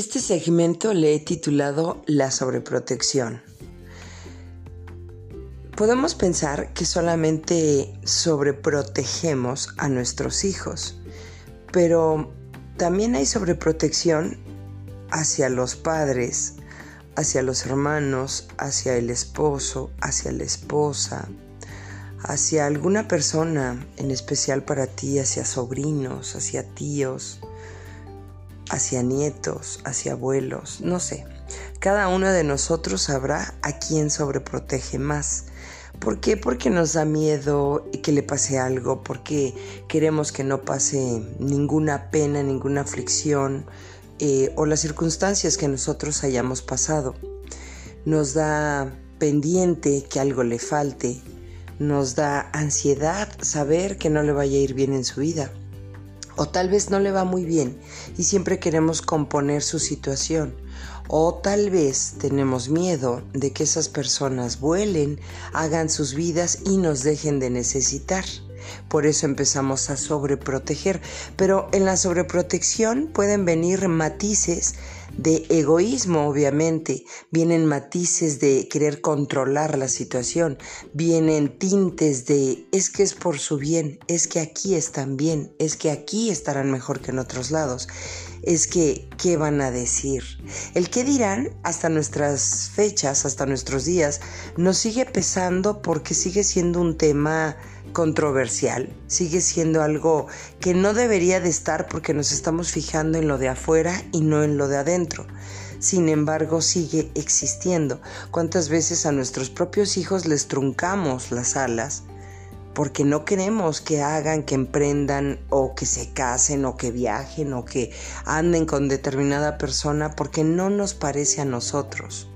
Este segmento le he titulado La sobreprotección. Podemos pensar que solamente sobreprotegemos a nuestros hijos, pero también hay sobreprotección hacia los padres, hacia los hermanos, hacia el esposo, hacia la esposa, hacia alguna persona en especial para ti, hacia sobrinos, hacia tíos, hacia nietos, hacia abuelos, no sé. Cada uno de nosotros sabrá a quién sobreprotege más. ¿Por qué? Porque nos da miedo que le pase algo, porque queremos que no pase ninguna pena, ninguna aflicción eh, o las circunstancias que nosotros hayamos pasado. Nos da pendiente que algo le falte, nos da ansiedad saber que no le vaya a ir bien en su vida. O tal vez no le va muy bien y siempre queremos componer su situación. O tal vez tenemos miedo de que esas personas vuelen, hagan sus vidas y nos dejen de necesitar. Por eso empezamos a sobreproteger. Pero en la sobreprotección pueden venir matices de egoísmo, obviamente, vienen matices de querer controlar la situación, vienen tintes de es que es por su bien, es que aquí están bien, es que aquí estarán mejor que en otros lados, es que qué van a decir. El qué dirán hasta nuestras fechas, hasta nuestros días, nos sigue pesando porque sigue siendo un tema controversial, sigue siendo algo que no debería de estar porque nos estamos fijando en lo de afuera y no en lo de adentro. Sin embargo, sigue existiendo. ¿Cuántas veces a nuestros propios hijos les truncamos las alas porque no queremos que hagan, que emprendan o que se casen o que viajen o que anden con determinada persona porque no nos parece a nosotros?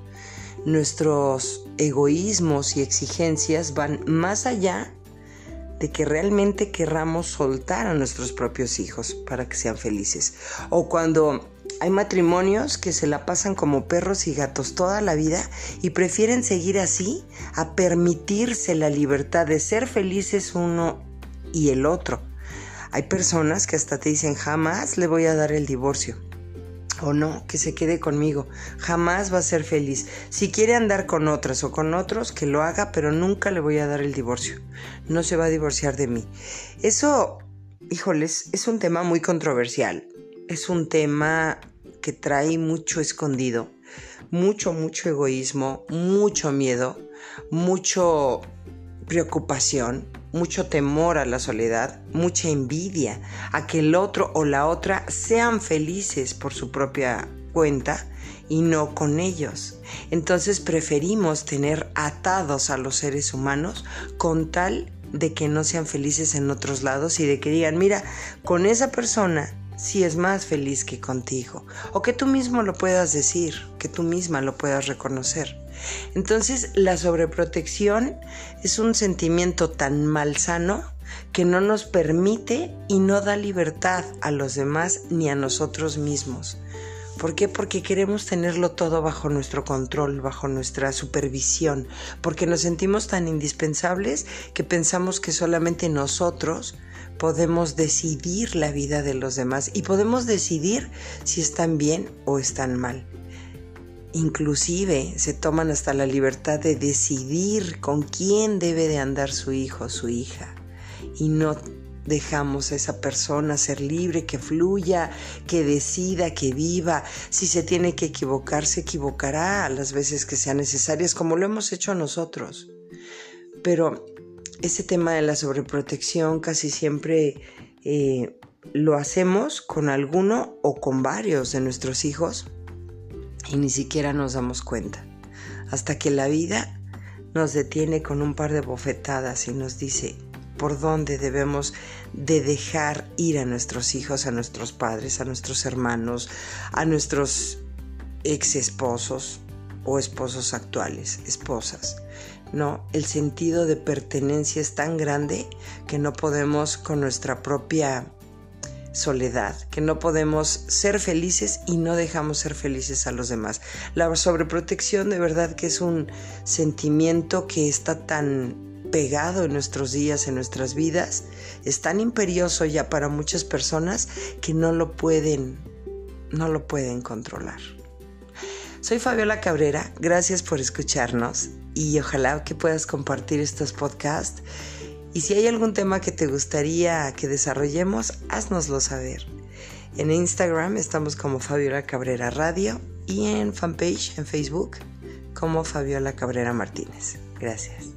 Nuestros egoísmos y exigencias van más allá de que realmente querramos soltar a nuestros propios hijos para que sean felices. O cuando hay matrimonios que se la pasan como perros y gatos toda la vida y prefieren seguir así a permitirse la libertad de ser felices uno y el otro. Hay personas que hasta te dicen jamás le voy a dar el divorcio o no, que se quede conmigo. Jamás va a ser feliz. Si quiere andar con otras o con otros, que lo haga, pero nunca le voy a dar el divorcio. No se va a divorciar de mí. Eso, híjoles, es un tema muy controversial. Es un tema que trae mucho escondido, mucho, mucho egoísmo, mucho miedo, mucho preocupación, mucho temor a la soledad, mucha envidia a que el otro o la otra sean felices por su propia cuenta y no con ellos. Entonces preferimos tener atados a los seres humanos con tal de que no sean felices en otros lados y de que digan, mira, con esa persona si es más feliz que contigo, o que tú mismo lo puedas decir, que tú misma lo puedas reconocer. Entonces la sobreprotección es un sentimiento tan malsano que no nos permite y no da libertad a los demás ni a nosotros mismos. ¿Por qué? Porque queremos tenerlo todo bajo nuestro control, bajo nuestra supervisión, porque nos sentimos tan indispensables que pensamos que solamente nosotros podemos decidir la vida de los demás y podemos decidir si están bien o están mal. Inclusive se toman hasta la libertad de decidir con quién debe de andar su hijo o su hija y no dejamos a esa persona ser libre, que fluya, que decida, que viva. Si se tiene que equivocar, se equivocará las veces que sean necesarias, como lo hemos hecho nosotros. Pero ese tema de la sobreprotección casi siempre eh, lo hacemos con alguno o con varios de nuestros hijos y ni siquiera nos damos cuenta. Hasta que la vida nos detiene con un par de bofetadas y nos dice por dónde debemos de dejar ir a nuestros hijos, a nuestros padres, a nuestros hermanos, a nuestros ex esposos o esposos actuales, esposas. No, el sentido de pertenencia es tan grande que no podemos con nuestra propia soledad, que no podemos ser felices y no dejamos ser felices a los demás. La sobreprotección de verdad que es un sentimiento que está tan pegado en nuestros días, en nuestras vidas, es tan imperioso ya para muchas personas que no lo pueden no lo pueden controlar. Soy Fabiola Cabrera, gracias por escucharnos y ojalá que puedas compartir estos podcasts. Y si hay algún tema que te gustaría que desarrollemos, haznoslo saber. En Instagram estamos como Fabiola Cabrera Radio y en fanpage en Facebook como Fabiola Cabrera Martínez. Gracias.